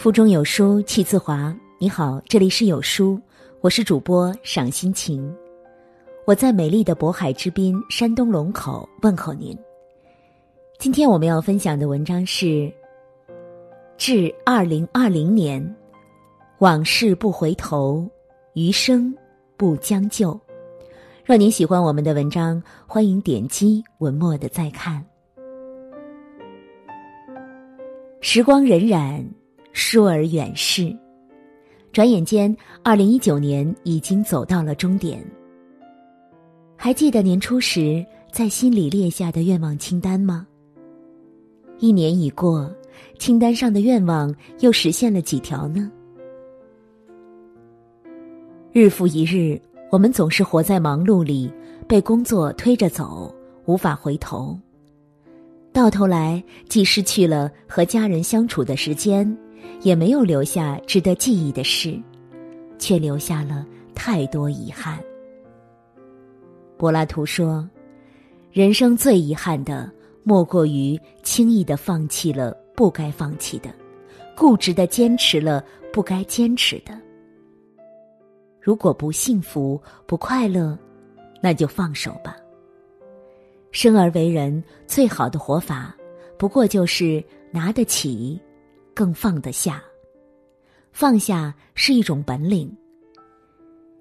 腹中有书气自华。你好，这里是有书，我是主播赏心情。我在美丽的渤海之滨，山东龙口问候您。今天我们要分享的文章是《至二零二零年》，往事不回头，余生不将就。若您喜欢我们的文章，欢迎点击文末的再看。时光荏苒。疏而远逝，转眼间，二零一九年已经走到了终点。还记得年初时在心里列下的愿望清单吗？一年已过，清单上的愿望又实现了几条呢？日复一日，我们总是活在忙碌里，被工作推着走，无法回头。到头来，既失去了和家人相处的时间。也没有留下值得记忆的事，却留下了太多遗憾。柏拉图说：“人生最遗憾的，莫过于轻易的放弃了不该放弃的，固执的坚持了不该坚持的。如果不幸福、不快乐，那就放手吧。生而为人，最好的活法，不过就是拿得起。”更放得下，放下是一种本领。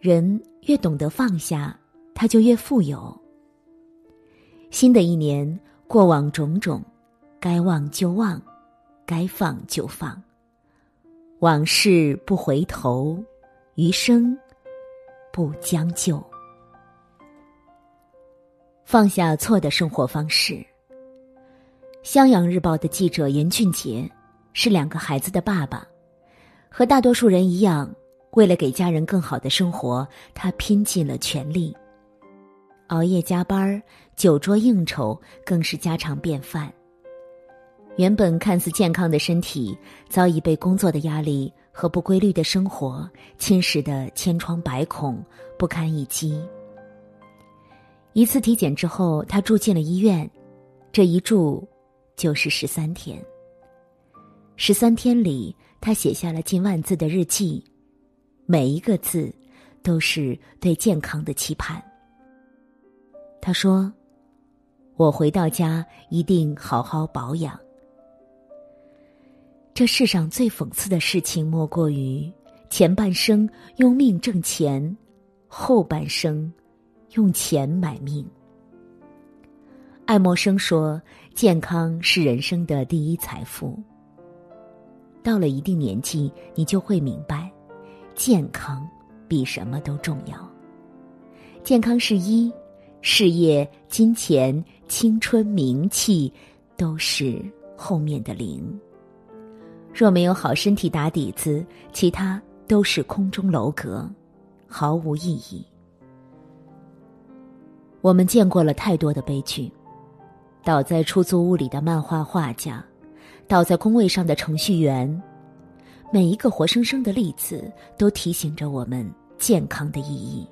人越懂得放下，他就越富有。新的一年，过往种种，该忘就忘，该放就放。往事不回头，余生不将就。放下错的生活方式。《襄阳日报》的记者严俊杰。是两个孩子的爸爸，和大多数人一样，为了给家人更好的生活，他拼尽了全力。熬夜加班酒桌应酬更是家常便饭。原本看似健康的身体，早已被工作的压力和不规律的生活侵蚀的千疮百孔，不堪一击。一次体检之后，他住进了医院，这一住就是十三天。十三天里，他写下了近万字的日记，每一个字都是对健康的期盼。他说：“我回到家一定好好保养。”这世上最讽刺的事情，莫过于前半生用命挣钱，后半生用钱买命。爱默生说：“健康是人生的第一财富。”到了一定年纪，你就会明白，健康比什么都重要。健康是一，事业、金钱、青春、名气都是后面的零。若没有好身体打底子，其他都是空中楼阁，毫无意义。我们见过了太多的悲剧，倒在出租屋里的漫画画家。倒在工位上的程序员，每一个活生生的例子都提醒着我们健康的意义。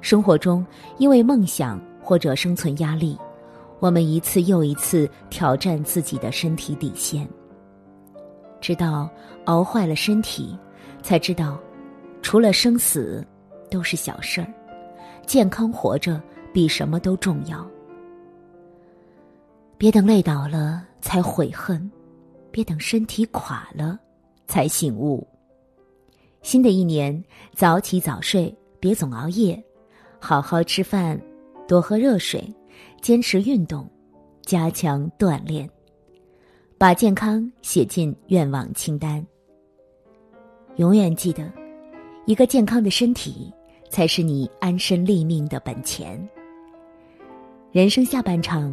生活中，因为梦想或者生存压力，我们一次又一次挑战自己的身体底线，直到熬坏了身体，才知道，除了生死，都是小事儿，健康活着比什么都重要。别等累倒了才悔恨，别等身体垮了才醒悟。新的一年，早起早睡，别总熬夜，好好吃饭，多喝热水，坚持运动，加强锻炼，把健康写进愿望清单。永远记得，一个健康的身体才是你安身立命的本钱。人生下半场。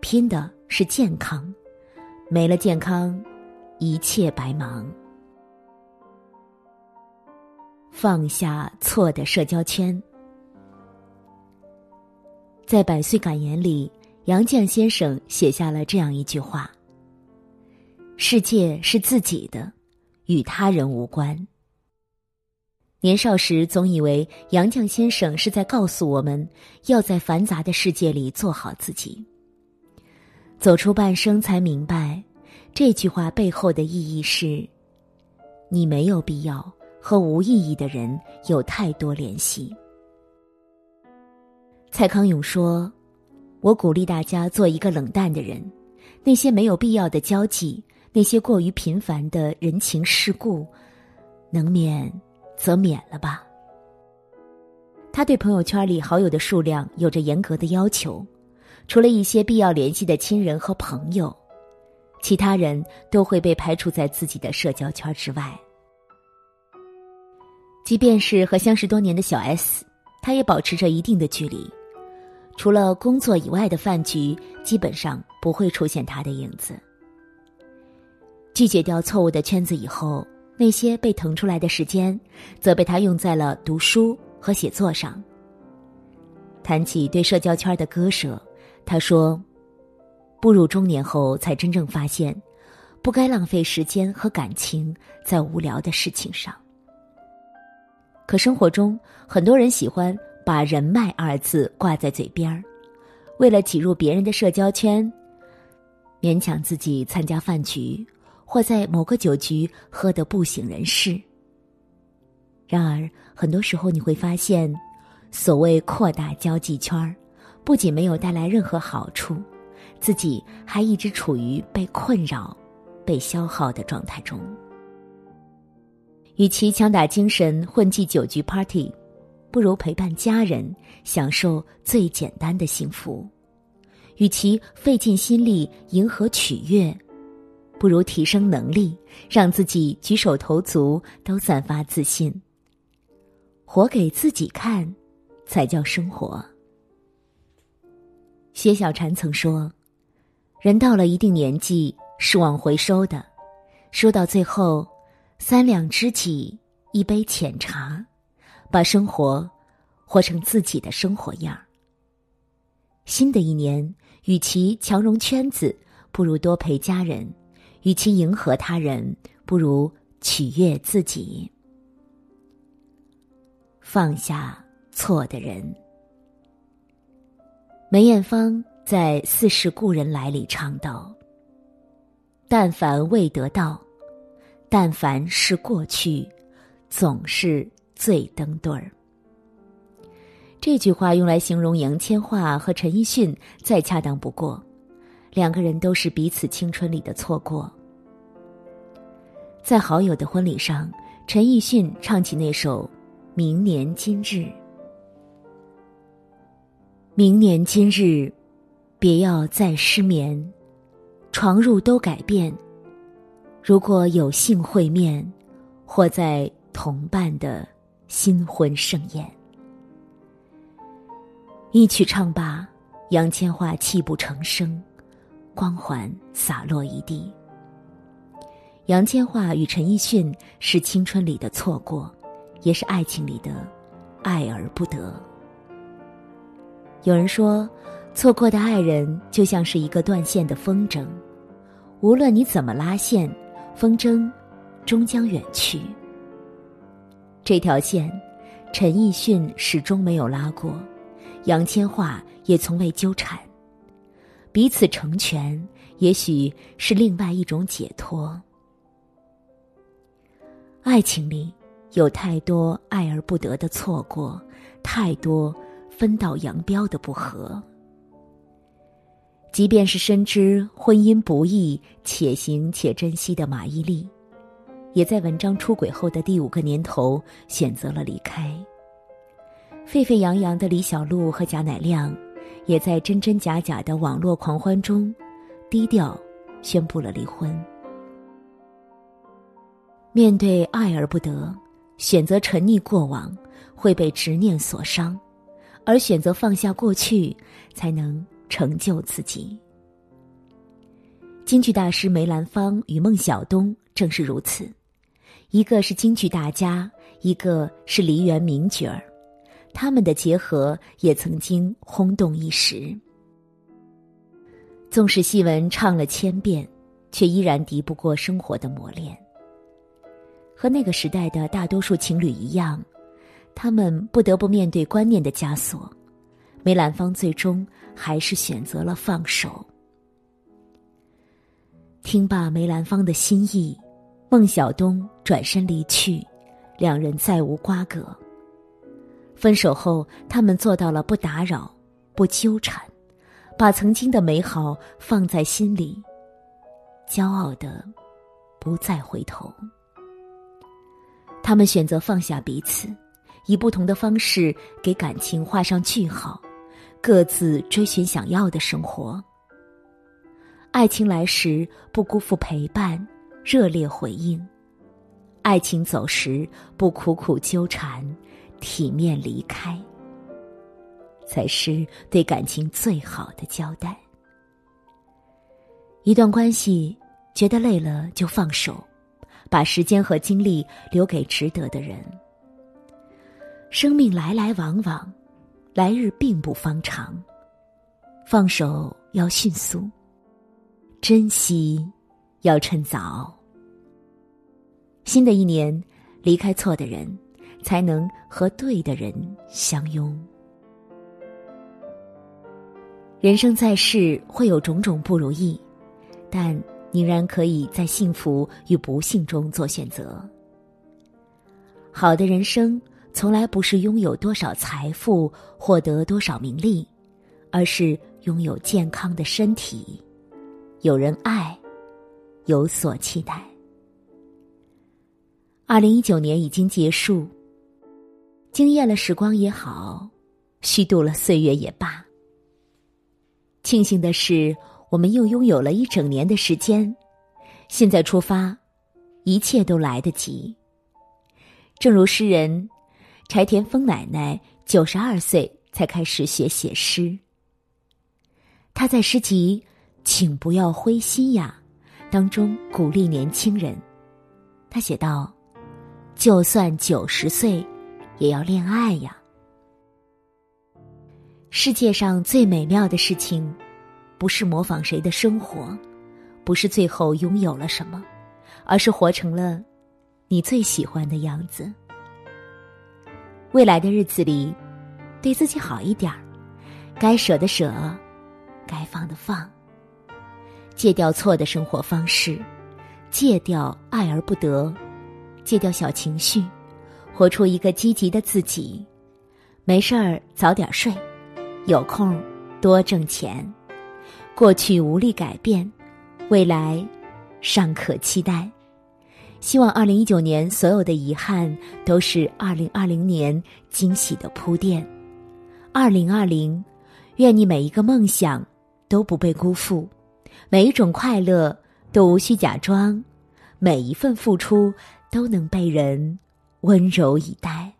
拼的是健康，没了健康，一切白忙。放下错的社交圈。在百岁感言里，杨绛先生写下了这样一句话：“世界是自己的，与他人无关。”年少时总以为杨绛先生是在告诉我们，要在繁杂的世界里做好自己。走出半生，才明白，这句话背后的意义是：你没有必要和无意义的人有太多联系。蔡康永说：“我鼓励大家做一个冷淡的人，那些没有必要的交际，那些过于频繁的人情世故，能免则免了吧。”他对朋友圈里好友的数量有着严格的要求，除了一些必要联系的亲人和朋友，其他人都会被排除在自己的社交圈之外。即便是和相识多年的小 S，他也保持着一定的距离，除了工作以外的饭局，基本上不会出现他的影子。拒绝掉错误的圈子以后，那些被腾出来的时间，则被他用在了读书。和写作上。谈起对社交圈的割舍，他说：“步入中年后，才真正发现，不该浪费时间和感情在无聊的事情上。可生活中，很多人喜欢把人脉二字挂在嘴边儿，为了挤入别人的社交圈，勉强自己参加饭局，或在某个酒局喝得不省人事。”然而，很多时候你会发现，所谓扩大交际圈儿，不仅没有带来任何好处，自己还一直处于被困扰、被消耗的状态中。与其强打精神混迹酒局 party，不如陪伴家人，享受最简单的幸福；与其费尽心力迎合取悦，不如提升能力，让自己举手投足都散发自信。活给自己看，才叫生活。薛小禅曾说：“人到了一定年纪，是往回收的，收到最后，三两知己，一杯浅茶，把生活活成自己的生活样儿。”新的一年，与其强融圈子，不如多陪家人；与其迎合他人，不如取悦自己。放下错的人。梅艳芳在《似是故人来》里唱道：“但凡未得到，但凡是过去，总是最登对儿。”这句话用来形容杨千嬅和陈奕迅再恰当不过，两个人都是彼此青春里的错过。在好友的婚礼上，陈奕迅唱起那首。明年今日，明年今日，别要再失眠，床褥都改变。如果有幸会面，或在同伴的新婚盛宴，一曲唱罢，杨千嬅泣不成声，光环洒落一地。杨千嬅与陈奕迅是青春里的错过。也是爱情里的爱而不得。有人说，错过的爱人就像是一个断线的风筝，无论你怎么拉线，风筝终将远去。这条线，陈奕迅始终没有拉过，杨千嬅也从未纠缠。彼此成全，也许是另外一种解脱。爱情里。有太多爱而不得的错过，太多分道扬镳的不和。即便是深知婚姻不易，且行且珍惜的马伊琍，也在文章出轨后的第五个年头选择了离开。沸沸扬扬的李小璐和贾乃亮，也在真真假假的网络狂欢中，低调宣布了离婚。面对爱而不得。选择沉溺过往，会被执念所伤；而选择放下过去，才能成就自己。京剧大师梅兰芳与孟小冬正是如此，一个是京剧大家，一个是梨园名角儿，他们的结合也曾经轰动一时。纵使戏文唱了千遍，却依然敌不过生活的磨练。和那个时代的大多数情侣一样，他们不得不面对观念的枷锁。梅兰芳最终还是选择了放手。听罢梅兰芳的心意，孟小冬转身离去，两人再无瓜葛。分手后，他们做到了不打扰、不纠缠，把曾经的美好放在心里，骄傲的不再回头。他们选择放下彼此，以不同的方式给感情画上句号，各自追寻想要的生活。爱情来时不辜负陪伴。热烈回应，爱情走时不苦苦纠缠，体面离开，才是对感情最好的交代。一段关系觉得累了就放手，把时间和精力留给值得的人。生命来来往往，来日并不方长，放手要迅速，珍惜要趁早。新的一年，离开错的人，才能和对的人相拥。人生在世会有种种不如意，但仍然可以在幸福与不幸中做选择。好的人生从来不是拥有多少财富、获得多少名利，而是拥有健康的身体，有人爱，有所期待。二零一九年已经结束，惊艳了时光也好，虚度了岁月也罢。庆幸的是，我们又拥有了一整年的时间，现在出发，一切都来得及。正如诗人柴田丰奶奶九十二岁才开始学写诗，他在诗集《请不要灰心呀》当中鼓励年轻人，他写道。就算九十岁，也要恋爱呀。世界上最美妙的事情，不是模仿谁的生活，不是最后拥有了什么，而是活成了你最喜欢的样子。未来的日子里，对自己好一点儿，该舍的舍，该放的放，戒掉错的生活方式，戒掉爱而不得。戒掉小情绪，活出一个积极的自己。没事儿早点睡，有空多挣钱。过去无力改变，未来尚可期待。希望二零一九年所有的遗憾都是二零二零年惊喜的铺垫。二零二零，愿你每一个梦想都不被辜负，每一种快乐都无需假装，每一份付出。都能被人温柔以待。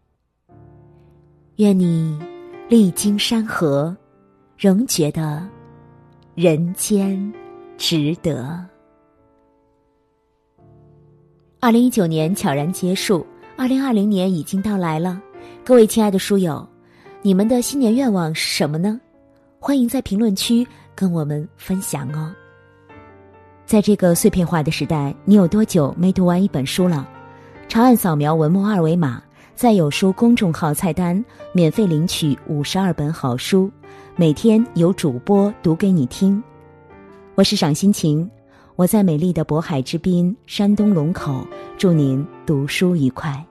愿你历经山河，仍觉得人间值得。二零一九年悄然结束，二零二零年已经到来了。各位亲爱的书友，你们的新年愿望是什么呢？欢迎在评论区跟我们分享哦。在这个碎片化的时代，你有多久没读完一本书了？长按扫描文末二维码，在有书公众号菜单免费领取五十二本好书，每天有主播读给你听。我是赏心情，我在美丽的渤海之滨山东龙口，祝您读书愉快。